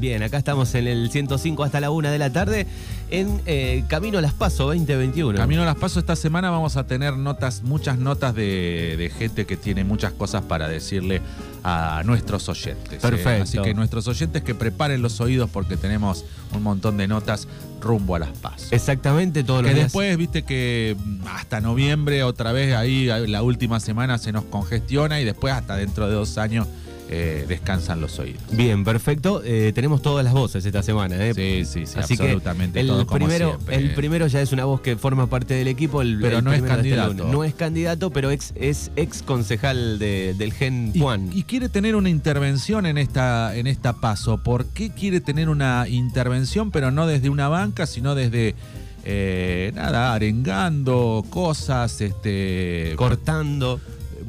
bien, acá estamos en el 105 hasta la 1 de la tarde en eh, Camino a las Paso 2021. Camino a las Paso esta semana vamos a tener notas, muchas notas de, de gente que tiene muchas cosas para decirle a nuestros oyentes. ¿eh? Perfecto. Así que nuestros oyentes que preparen los oídos porque tenemos un montón de notas rumbo a las Paso. Exactamente, todos los Que días. después, viste que mm, hasta noviembre, otra vez ahí la última semana se nos congestiona y después hasta dentro de dos años eh, descansan los oídos. Bien, perfecto. Eh, tenemos todas las voces esta semana. ¿eh? Sí, sí, sí, Así absolutamente que el todo como primero, siempre. el primero ya es una voz que forma parte del equipo. el- Pero el no es este candidato. No es candidato, pero ex, es ex concejal de- del Gen Y, Juan. y quiere tener una intervención en esta, en esta paso. ¿Por qué quiere tener una intervención, pero no desde una banca, sino desde eh, nada, arengando cosas, este, cortando.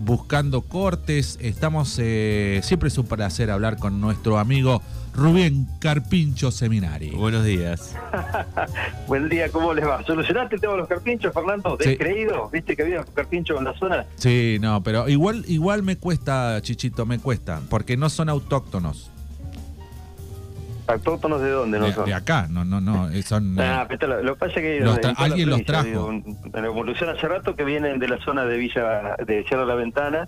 Buscando cortes? Estamos eh, siempre es un placer hablar con nuestro amigo Rubén Carpincho Seminari. Buenos días. Buen día, ¿cómo les va? ¿Solucionaste el tema de los carpinchos, Fernando? Sí. ¿Descreído? ¿Viste que había carpinchos en la zona? Sí, no, pero igual, igual me cuesta, Chichito, me cuesta, porque no son autóctonos. ¿Autóctonos de dónde no De, son? de acá, no, no, no, eh, son... eh, Ah, pero lo, lo que pasa es que Los tra- alguien los trajo. digo, En evolución hace rato que vienen de la zona de Villa de Cerro La Ventana.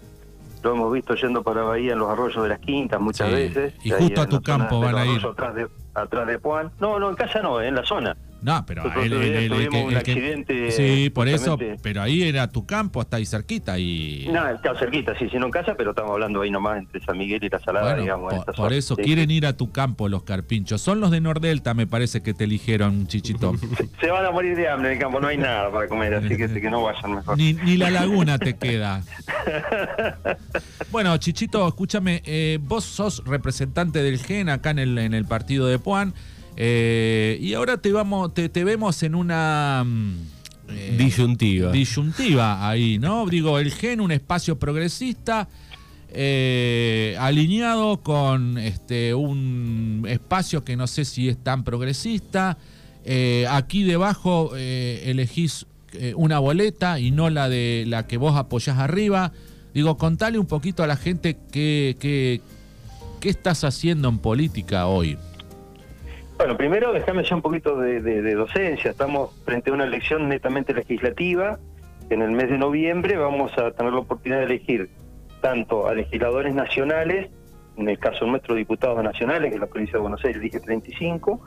Lo hemos visto yendo para Bahía en los arroyos de las quintas muchas Sí. veces. Y justo a tu campo de van a ir. Atrás de, atrás de Juan. No, no, en casa no, en la zona. No, pero Nosotros el- el- el- el tuvimos que- un el que- accidente, Sí, por eso, pero ahí era tu campo, está ahí cerquita y... No, está cerquita, sí, sí, no en casa, pero estamos hablando ahí nomás entre San Miguel y La Salada, Bueno, digamos. por, por eso Sí. quieren ir a tu campo los carpinchos. Son los de Nordelta, me parece que te eligieron, Chichito. Se van a morir de hambre en el campo, no hay nada para comer, así que, que no vayan mejor. Ni, ni la laguna te queda. Bueno, Chichito, escúchame, eh, vos sos representante del GEN acá en el, en el partido de Puan. Eh, y ahora te vamos, te, te vemos en una mm, eh, Disyuntiva. disyuntiva ahí, ¿no? Digo, el GEN, un espacio progresista. eh, alineado con este un espacio que no sé si es tan progresista. Eh, aquí debajo elegís una boleta y no la de la que vos apoyás arriba. Digo, contale un poquito a la gente qué, qué, qué estás haciendo en política hoy. Bueno, primero déjame ya un poquito de, de- de docencia. Estamos frente a una elección netamente legislativa. En el mes de noviembre vamos a tener la oportunidad de elegir tanto a legisladores nacionales, en el caso nuestro diputados nacionales, que es la provincia de Buenos Aires elige 35,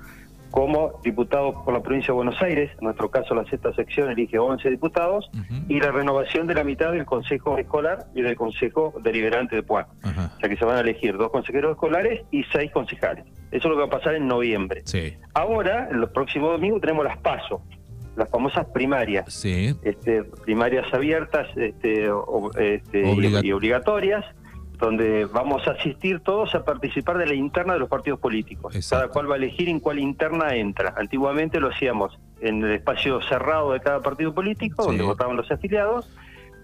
como diputados por la provincia de Buenos Aires, en nuestro caso la sexta sección elige 11 diputados, y la renovación de la mitad del Consejo Escolar y del Consejo Deliberante de Puan. Ajá. O sea que se van a elegir dos consejeros escolares y seis concejales. Eso es lo que va a pasar en noviembre. Sí, Ahora, el próximo domingo, tenemos las PASO, las famosas primarias, sí. este, primarias abiertas este, o- este, y- Obliga- y, obligatorias, donde vamos a asistir todos a participar de la interna de los partidos políticos. Exacto. Cada cual va a elegir en cuál interna entra. Antiguamente lo hacíamos en el espacio cerrado de cada partido político, Sí. donde votaban los afiliados.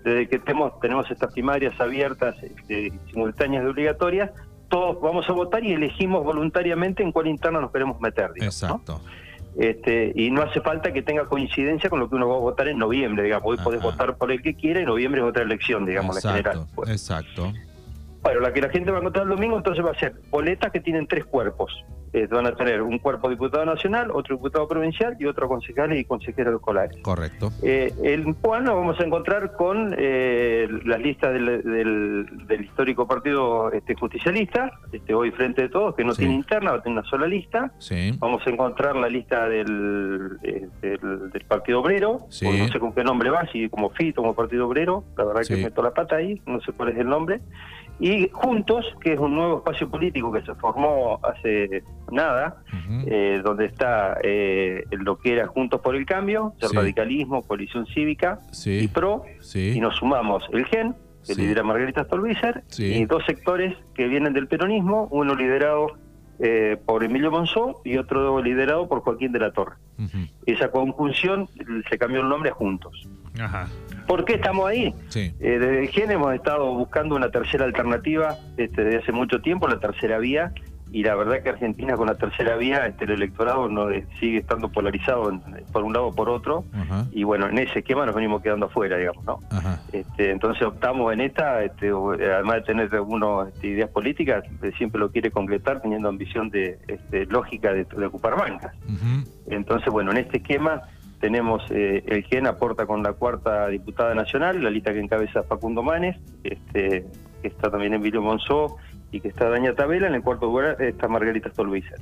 Desde que tenemos, tenemos estas primarias abiertas, este, simultáneas y obligatorias, todos vamos a votar y elegimos voluntariamente en cuál interna nos queremos meter. digamos, ¿no? Exacto. Este, y no hace falta que tenga coincidencia con lo que uno va a votar en noviembre, digamos. Hoy Ajá. podés votar por el que quiera y noviembre es otra elección, digamos, la general. Pues, Exacto. Bueno, la que la gente va a encontrar el domingo entonces va a ser boletas que tienen tres cuerpos. Eh, van a tener un cuerpo diputado nacional, otro diputado provincial y otro concejal y consejeros escolares. Correcto. Eh, en Puan nos vamos a encontrar con eh, las listas del, del- del histórico partido este, justicialista, este, hoy frente de todos, que no Sí. tiene interna, va a tener una sola lista. Sí. Vamos a encontrar la lista del, eh, del, del Partido Obrero, Sí. no sé con qué nombre va, si como FIT, como Partido Obrero, la verdad que meto la pata ahí, no sé cuál es el nombre. Y Juntos, que es un nuevo espacio político que se formó hace nada, eh, donde está eh, lo que era Juntos por el Cambio, el Sí. radicalismo, coalición cívica y. PRO, Sí. y nos sumamos el GEN, que lidera Margarita Stolbizer, y dos sectores que vienen del peronismo, uno liderado eh, por Emilio Monzó y otro liderado por Joaquín de la Torre. Ujú. Esa conjunción se cambió el nombre a Juntos. Ajá. ¿Por qué estamos ahí? Sí. Eh, desde el GEN hemos estado buscando una tercera alternativa este, desde hace mucho tiempo, la tercera vía, y la verdad que Argentina con la tercera vía, este, el electorado no eh, sigue estando polarizado en- por un lado o por otro, Ajá. y bueno, en ese esquema nos venimos quedando afuera, digamos, ¿no? Este, entonces optamos en esta, este, eh, además de tener algunas este, ideas políticas, eh, siempre lo quiere concretar teniendo ambición de este, lógica de, de ocupar bancas. Entonces, bueno, en este esquema tenemos eh, el GEN aporta con la cuarta diputada nacional, la lista que encabeza Facundo Manes, este, que está también Emilio Monzó y que está Daña Tabela, en el cuarto lugar está Margarita Stolbizer.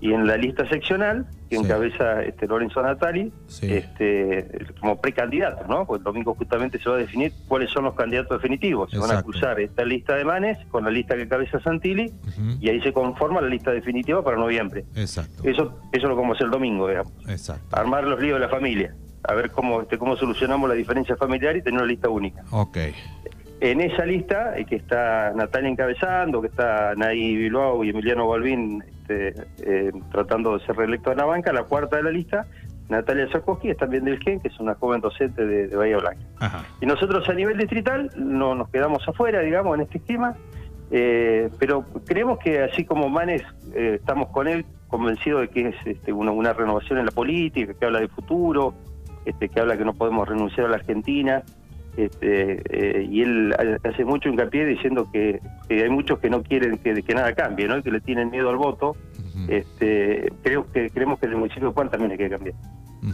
Y en la lista seccional, que Sí. encabeza este, Lorenzo Natali, Sí. este, como precandidato, ¿no? Pues el domingo justamente se va a definir cuáles son los candidatos definitivos. Se van a cruzar esta lista de Manes con la lista que encabeza Santilli y ahí se conforma la lista definitiva para noviembre. Exacto. Eso, eso lo vamos a hacer el domingo, digamos. Exacto. Armar los líos de la familia. A ver cómo, este, cómo solucionamos la diferencia familiar y tener una lista única. Ok. En esa lista, eh, que está Natalia encabezando, que está Nay Bilbao y Emiliano Balbín este, eh, tratando de ser reelecto en la banca, la cuarta de la lista, Natalia Sarkozy, es también del GEN, que es una joven docente de, de Bahía Blanca. Ajá. Y nosotros a nivel distrital no nos quedamos afuera, digamos, en este esquema, eh, pero creemos que así como Manes, eh, estamos con él convencidos de que es este, una, una renovación en la política, que habla de futuro, este, que habla que no podemos renunciar a la Argentina, este, eh, y él hace mucho hincapié diciendo que, que hay muchos que no quieren que, que nada cambie, ¿no? que le tienen miedo al voto. Este, creo que creemos que en el municipio de Juan también hay que cambiar.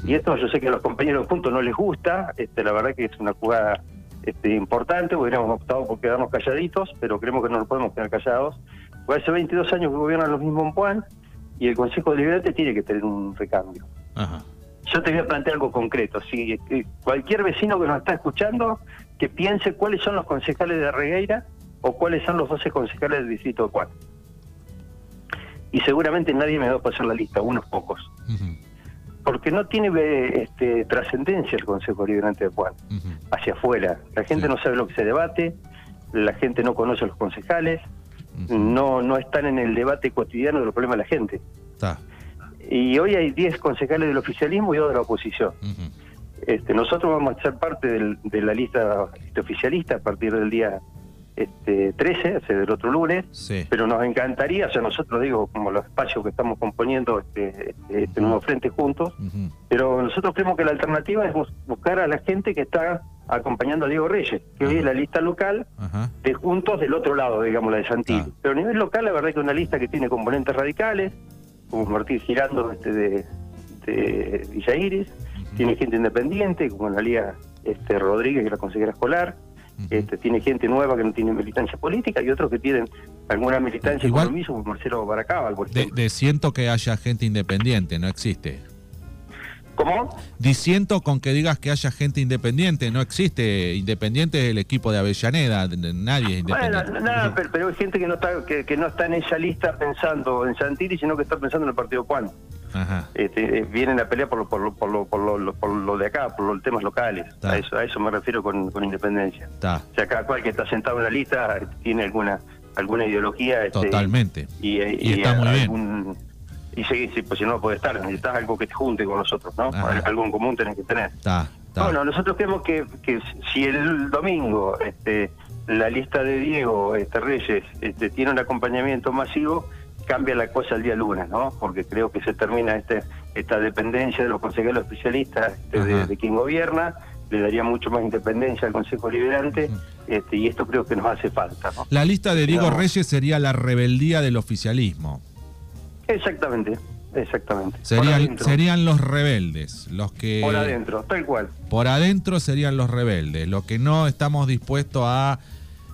Y esto yo sé que a los compañeros de punto no les gusta, este, la verdad que es una jugada este, importante, hubiéramos optado por quedarnos calladitos, pero creemos que no nos podemos quedar callados. Porque hace 22 años que gobiernan los mismos en Puan y el Consejo Deliberante tiene que tener un recambio. Ajá. Yo te voy a plantear algo concreto. Si eh, cualquier vecino que nos está escuchando, que piense cuáles son los concejales de Regueira o cuáles son los 12 concejales del distrito de Puan. Y seguramente nadie me va a pasar la lista, unos pocos. Porque no tiene eh, este, trascendencia el Consejo Deliberante de Puan Ujú. hacia afuera. La gente Sí. no sabe lo que se debate, la gente no conoce a los concejales, no, no están en el debate cotidiano de los problemas de la gente. Está. Y hoy hay 10 concejales del oficialismo y dos de la oposición. Este, nosotros vamos a ser parte del- de la lista este, oficialista a partir del día este, 13, o sea, del otro lunes, Sí. pero nos encantaría, o sea, nosotros digo, como los espacios que estamos componiendo este, este, este nuevo frente juntos, pero nosotros creemos que la alternativa es bus- buscar a la gente que está acompañando a Diego Reyes, que hoy es la lista local de juntos del otro lado, digamos, la de Santilli. Pero a nivel local, la verdad que una lista que tiene componentes radicales, como Martín Girando este, de, de Villa Iris, tiene gente independiente, como Analia este, Rodríguez, que es la consejera escolar, este, tiene gente nueva que no tiene militancia política y otros que tienen alguna militancia Igual- compromiso, como Marcelo Baracábal, por De, de siento que haya gente independiente, no existe. ¿Cómo? Disiento con que digas que haya gente independiente, no existe. Independiente es el equipo de Avellaneda, nadie es Bueno, independiente. nada, pero, pero hay gente que no está que, que no está en esa lista pensando en Santilli, sino que está pensando en el partido Juan. Ajá. Este, eh, vienen a pelear por lo, por, lo, por, lo, por, lo, por lo de acá, por los temas locales. A eso, a eso me refiero con, con independencia. O sea, cada cual que está sentado en la lista eh, tiene alguna alguna ideología. este, totalmente. Y, eh, Y está muy bien. Y sí, sí, pues si no, puede estar. Necesitas algo que te junte con nosotros, ¿no? Ajá. Algo en común tenés que tener. Bueno, nosotros creemos que, que si el domingo este, la lista de Diego este, Reyes este, tiene un acompañamiento masivo, cambia la cosa el día lunes, ¿no? Porque creo que se termina este, esta dependencia de los consejeros especialistas este, de, de quien gobierna, le daría mucho más independencia al Consejo Liberante, este, y esto creo que nos hace falta, ¿no? La lista de Diego No. Reyes sería la rebeldía del oficialismo. Exactamente, exactamente. Serían, serían los rebeldes, los que por adentro, tal cual. por adentro serían los rebeldes, los que no estamos dispuestos a...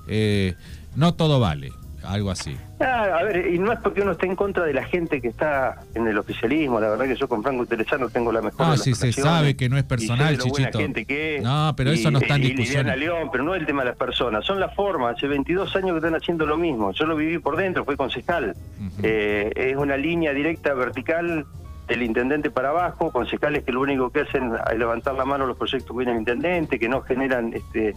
eh, no todo vale, algo así. Ah, a ver, y no es porque uno esté en contra de la gente que está en el oficialismo, la verdad que yo con Franco Terezano tengo la mejor Ah, de las sí, se sabe que no es personal, Chichito. gente que es, No, pero eso y- no está en discusión. León, pero no es el tema de las personas, son las formas, hace 22 años que están haciendo lo mismo, yo lo viví por dentro, fui concejal. Eh, es una línea directa, vertical, del intendente para abajo, concejales que lo único que hacen es levantar la mano los proyectos que viene el intendente, que no generan este,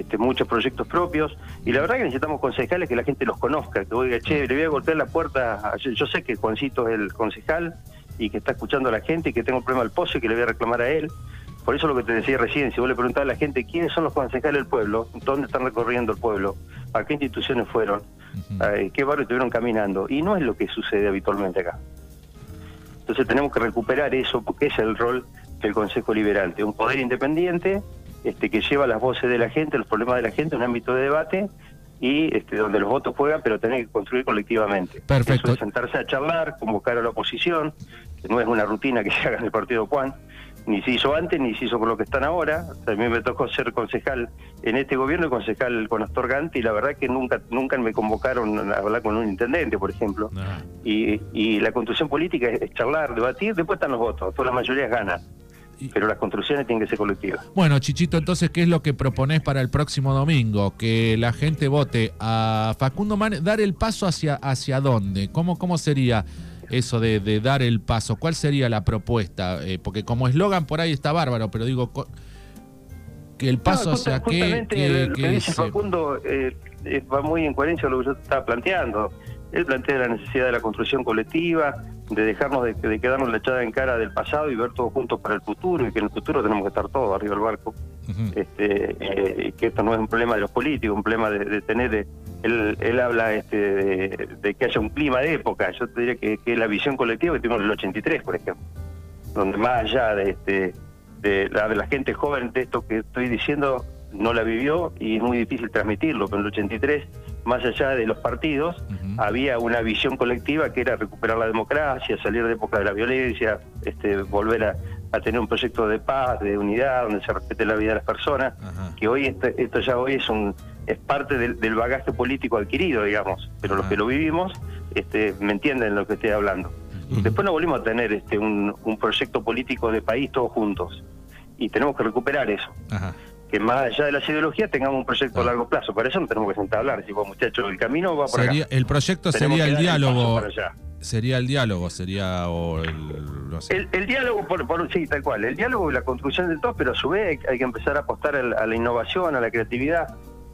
este, muchos proyectos propios. Y la verdad que necesitamos concejales que la gente los conozca, que oiga, che, le voy a golpear la puerta. a- Yo, yo sé que Juancito es el concejal y que está escuchando a la gente y que tengo un problema al pozo y que le voy a reclamar a él. Por eso lo que te decía recién, si vos le preguntás a la gente quiénes son los concejales del pueblo, dónde están recorriendo el pueblo, a qué instituciones fueron, eh, qué barrio estuvieron caminando. Y no es lo que sucede habitualmente acá. Entonces tenemos que recuperar eso porque es el rol del Consejo Liberante, un poder independiente este, que lleva las voces de la gente, los problemas de la gente, un ámbito de debate y este, donde los votos juegan, pero tener que construir colectivamente. Perfecto. Eso es sentarse a charlar, convocar a la oposición, que no es una rutina que se haga en el partido Juan, ni se hizo antes, ni se hizo con lo que están ahora. a mí me tocó ser concejal en este gobierno y concejal con Astor Gante, y la verdad que nunca nunca me convocaron a hablar con un intendente, por ejemplo. Ah. Y, y la construcción política es, es charlar, debatir, después están los votos, todas las mayorías ganan. Pero las construcciones tienen que ser colectivas. Bueno, Chichito, entonces, ¿qué es lo que proponés para el próximo domingo? Que la gente vote a Facundo Manes, dar el paso hacia, hacia dónde? ¿Cómo, cómo sería eso de, de dar el paso? ¿Cuál sería la propuesta? Eh, porque como eslogan por ahí está bárbaro, pero digo, que el paso No, hacia qué, justamente lo que dice? Facundo eh, eh, va muy en coherencia con lo que yo estaba planteando. Él plantea la necesidad de la construcción colectiva, de dejarnos de, de quedarnos la echada en cara del pasado y ver todos juntos para el futuro, y que en el futuro tenemos que estar todos arriba del barco. Ujú. Este, eh, y que esto no es un problema de los políticos, un problema de, de tener. él, él habla este, de, de que haya un clima de época. Yo te diría que, que la visión colectiva que tuvimos en el 83, por ejemplo, donde más allá de, este, de, la, de la gente joven, de esto que estoy diciendo, no la vivió y es muy difícil transmitirlo, pero en el 83, más allá de los partidos, había una visión colectiva que era recuperar la democracia, salir de época de la violencia, este, volver a, a tener un proyecto de paz, de unidad, donde se respete la vida de las personas, que hoy este- esto ya hoy es un es parte del, del bagaje político adquirido, digamos, pero los Ah. que lo vivimos este, me entienden lo que estoy hablando. Después nos volvimos a tener este, un, un proyecto político de país todos juntos y tenemos que recuperar eso Ajá. Que más allá de las ideologías tengamos un proyecto Ah. a largo plazo. Para eso nos tenemos que sentar a hablar. Decir, bueno, muchachos, el camino va por Sería, acá. el proyecto Tenemos sería el diálogo. Sería el diálogo, sería o el, no sé. El, el diálogo, por, por sí, tal cual. El diálogo y la construcción de todo, pero a su vez hay, hay que empezar a apostar a la innovación, a la creatividad.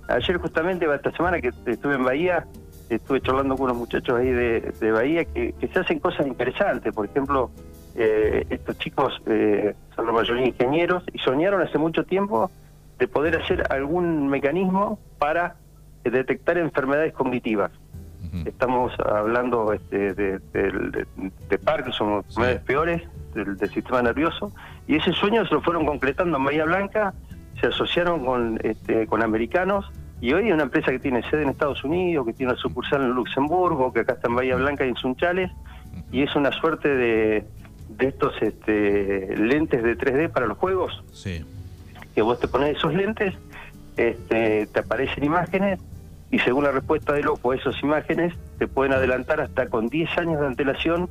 Ayer justamente, esta semana que estuve en Bahía, estuve charlando con unos muchachos ahí de, de Bahía que, que se hacen cosas interesantes. Por ejemplo, eh, estos chicos eh, son la mayoría ingenieros y soñaron hace mucho tiempo de poder hacer algún mecanismo para eh, detectar enfermedades cognitivas. Estamos hablando este, de, de, de Parkinson, Sí. enfermedades peores del, del sistema nervioso, y ese sueño se lo fueron concretando en Bahía Blanca, se asociaron con, este, con americanos, y hoy hay una empresa que tiene sede en Estados Unidos, que tiene una sucursal en Luxemburgo, que acá está en Bahía Blanca y en Sunchales, y es una suerte de, de estos este, lentes de 3D para los juegos, Sí. Que vos te pones esos lentes, este, te aparecen imágenes y según la respuesta del ojo a esas imágenes te pueden adelantar hasta con 10 años de antelación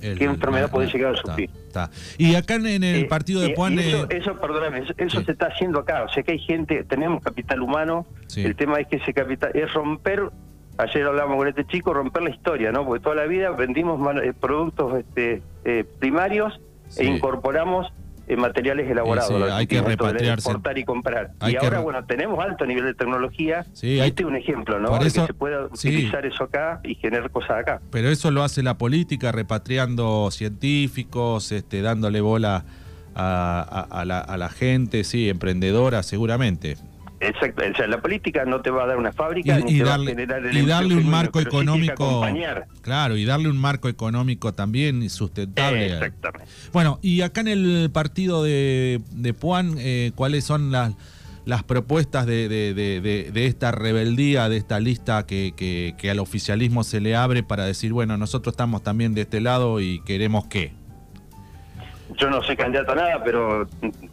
El- qué enfermedad puede la- llegar a sufrir. está. Y acá en, en el Eh, partido de y- Puan. eso, eh, eso, perdóname, eso, eso Sí. se está haciendo acá. O sea que hay gente, tenemos capital humano. Sí. El tema es que ese capital es romper. Ayer hablábamos con este chico, romper la historia, ¿no? Porque toda la vida vendimos eh, productos este, eh, primarios Sí. e incorporamos eh, materiales elaborados. Sí, sí, hay que de repatriarse. Exportar y comprar. Hay y ahora, re- bueno, tenemos alto nivel de tecnología. Sí, hay- este es un ejemplo, ¿no? por De eso- que se pueda utilizar eso acá y generar cosas acá. Pero eso lo hace la política, repatriando científicos, este, dándole bola a, a- a la, a la gente, sí, emprendedora, seguramente. Exacto, o sea, la política no te va a dar una fábrica Y, ni y te va a darle, generar el y empleo darle un marco pero económico. Claro, y darle un marco económico también sustentable. Exactamente. Bueno, y acá en el partido de, de Puan, eh, ¿cuáles son las, las propuestas de, de- de- de- de esta rebeldía, de esta lista que, que- que al oficialismo se le abre para decir, bueno, nosotros estamos también de este lado y queremos qué? Yo no soy candidato a nada, pero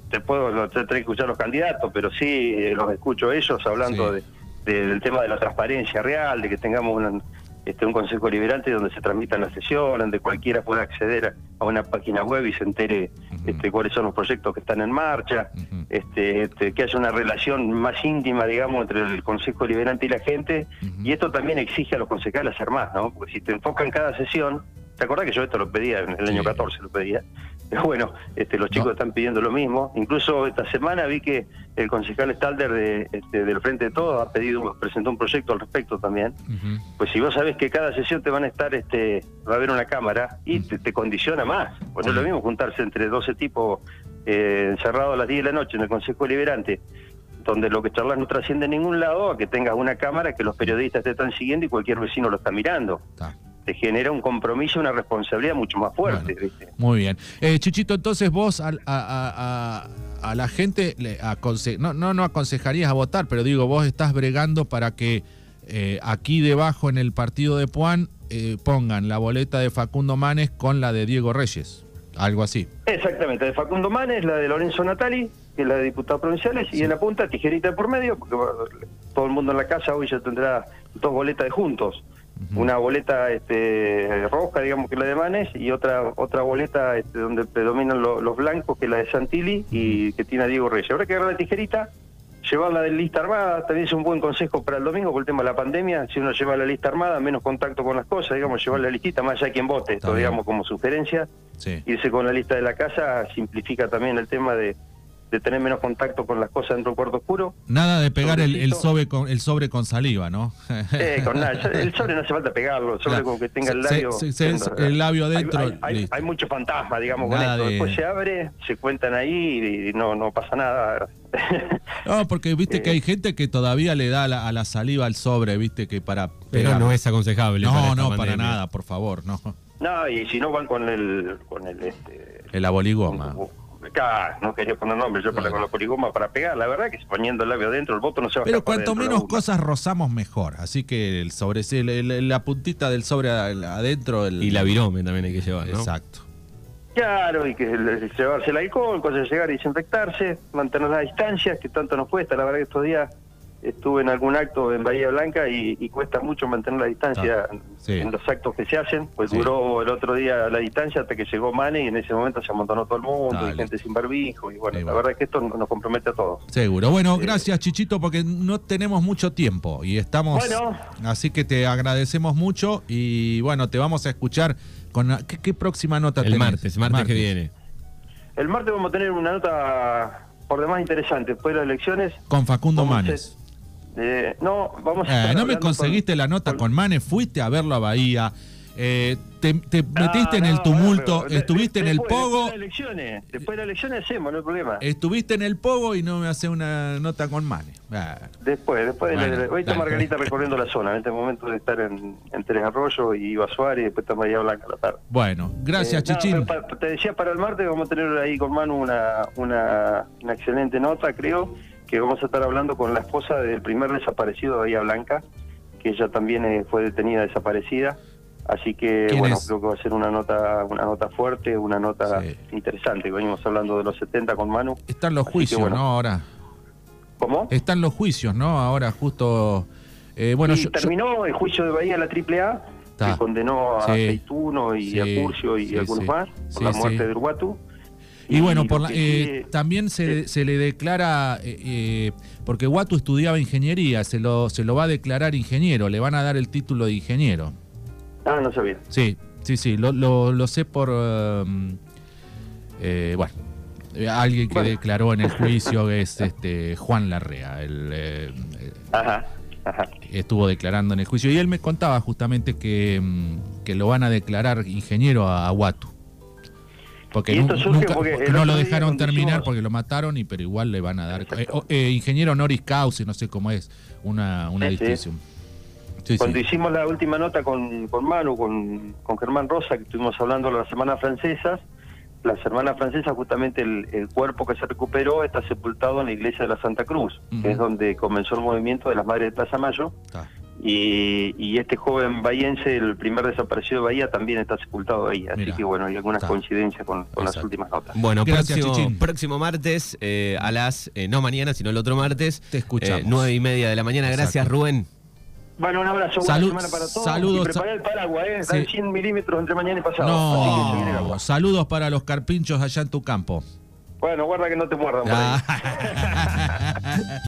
te puedo no te que escuchar los candidatos, pero sí eh, los escucho ellos hablando Sí. de- de- del tema de la transparencia real, de que tengamos una- este, un consejo liberante donde se transmitan las sesiones, donde cualquiera pueda acceder a, a una página web y se entere Ujú. este, cuáles son los proyectos que están en marcha, este, este, que haya una relación más íntima, digamos, entre el consejo liberante y la gente, y esto también exige a los concejales hacer más, ¿no? Porque si te enfocan cada sesión, ¿te acordás que yo esto lo pedía en el Sí. año 14, lo pedía? Pero bueno, este, los chicos No. están pidiendo lo mismo. Incluso esta semana vi que el concejal Stalder de, este, del Frente de Todos ha pedido, presentó un proyecto al respecto también. Pues si vos sabés que cada sesión te van a estar, este, va a haber una cámara y te, te condiciona más. Pues no es lo mismo juntarse entre 12 tipos eh, encerrados a las 10 de la noche en el Consejo Liberante, donde lo que charlas no trasciende a ningún lado, a que tengas una cámara que los periodistas te están siguiendo y cualquier vecino lo está mirando. Está. Te genera un compromiso, una responsabilidad mucho más fuerte. Bueno, ¿viste? Muy bien. Eh, Chichito, entonces vos a, a- a- a la gente le aconse- no, no, no aconsejarías a votar, pero digo, vos estás bregando para que eh, aquí debajo en el partido de Puan eh, pongan la boleta de Facundo Manes con la de Diego Reyes. Algo así. Exactamente, de Facundo Manes, la de Lorenzo Natali, que es la de diputados provinciales, y en la punta tijerita de por medio, porque todo el mundo en la casa hoy ya tendrá dos boletas de juntos. Una boleta este, roja, digamos que la de Manes, y otra otra boleta este, donde predominan lo- los blancos, que es la de Santilli, y que tiene a Diego Reyes. Habrá que agarrar la tijerita, llevarla de lista armada, también es un buen consejo para el domingo por el tema de la pandemia. Si uno lleva la lista armada, menos contacto con las cosas, digamos, llevar la listita, más allá de quien vote, esto digamos como sugerencia Sí. irse con la lista de la casa simplifica también el tema de, de tener menos contacto con las cosas dentro del cuarto oscuro. Nada de pegar el, sobre con, el sobre con saliva, ¿no? Eh, con nada, el sobre no hace falta pegarlo, el sobre Claro. con que tenga el labio. se- se- siendo- el labio Hay- adentro, Hay, hay- hay mucho fantasma, digamos, Nada con esto. de- Después se abre, se cuentan ahí y no, no pasa nada. No, porque viste que hay gente que todavía le da a la, a la saliva al sobre, viste, que para Pero pegar. no es aconsejable. No, para no, para nada, por favor, no. no, y si no van con el... Con el este, El aboligoma. Acá, no quería poner nombre yo para Claro. con la poligoma para pegar. La verdad que poniendo el labio adentro, el voto no se va a Pero cuanto dentro menos cosas rozamos, mejor. Así que el sobre, el- el- la puntita del sobre adentro. El, Y la virome también hay que llevar, ¿no? Exacto. Claro, y que llevarse el alcohol, cosas de llegar y desinfectarse, mantener las distancias, que tanto nos cuesta. La verdad que estos días estuve en algún acto en Bahía Blanca y, y cuesta mucho mantener la distancia Ah, sí. en los actos que se hacen. Pues Sí. duró el otro día la distancia hasta que llegó Mane y en ese momento se amontonó todo el mundo, y gente sin barbijo. Y bueno, Sí, la bueno. verdad es que esto nos compromete a todos. Seguro. Bueno, gracias Chichito porque no tenemos mucho tiempo y estamos... Bueno. Así que te agradecemos mucho y bueno, te vamos a escuchar con... ¿Qué, qué próxima nota El tenés? martes, martes, que viene. El martes vamos a tener una nota por demás interesante. Después de las elecciones... Con Facundo Manes. Eh, no, vamos a Eh, estar no me conseguiste con- la nota con- con Manes, fuiste a verlo a Bahía, eh, te, te No, metiste en no, el tumulto, bueno, pero estuviste en el después- pogo, Después de las elecciones, después de las elecciones hacemos, no hay problema. estuviste en el pogo y no me hace una nota con Manes. Ah, Después, después de la- Bueno, hoy está. Margarita recorriendo la zona, en este momento de estar en, en Tres Arroyos y Iba Suárez y después está María Blanca a la tarde. bueno, gracias Eh, Chichín. te decía para el martes vamos a tener ahí con Manu una, una, una excelente nota, creo, que vamos a estar hablando con la esposa del primer desaparecido de Bahía Blanca, que ella también eh, fue detenida desaparecida. Así que ¿Quién bueno, es? creo que va a ser una nota, una nota fuerte, una nota Sí. interesante. Venimos hablando de los 70 con Manu. Están los que, juicios, bueno. ¿no? Ahora. ¿Cómo? Están los juicios, ¿no? Ahora justo... eh, bueno, y yo- yo- terminó el juicio de Bahía la AAA, que condenó a Sí. Aceituno y Sí, a Curcio y algunos más por la muerte de Uruguatu. Y bueno, por la- eh, también se, se le declara, eh, eh, porque Watu estudiaba ingeniería, se lo, se lo va a declarar ingeniero, le van a dar el título de ingeniero. Ah, no sabía. Sí, sí, sí, lo, lo, lo sé por, um, eh, bueno, alguien que Bueno. declaró en el juicio es este Juan Larrea, el, Ajá, ajá. estuvo declarando en el juicio y él me contaba justamente que, mm, que lo van a declarar ingeniero a, a Watu. Porque, Y esto nu- surge nunca- porque porque el no lo dejaron terminar porque lo mataron y pero igual le van a dar eh, eh, ingeniero honoris causa, no sé cómo es, una, una Sí, distinción. Sí, Cuando hicimos la última nota con, con Manu, con, con Germán Rosa, que estuvimos hablando de las Semanas Francesas, las Hermanas Francesas, justamente el, el cuerpo que se recuperó está sepultado en la iglesia de la Santa Cruz, que es donde comenzó el movimiento de las Madres de Plaza Mayo. Y, y este joven bahiense, el primer desaparecido de Bahía, también está sepultado ahí. Así que bueno, hay algunas Está. coincidencias con, con las últimas notas. Bueno, Gracias, próximo, Chichín. próximo martes eh, a las, eh, no mañana, sino el otro martes. Te escuchamos. eh, nueve y media de la mañana. Gracias. Rubén. Bueno, un abrazo, Salud- buena semana para todos. saludos, y prepará el paraguas, ¿eh? Sí. Dan 100 milímetros entre mañana y pasado. Así que agua. saludos para los carpinchos allá en tu campo. Bueno, guarda que no te muerdan por ahí. Ah.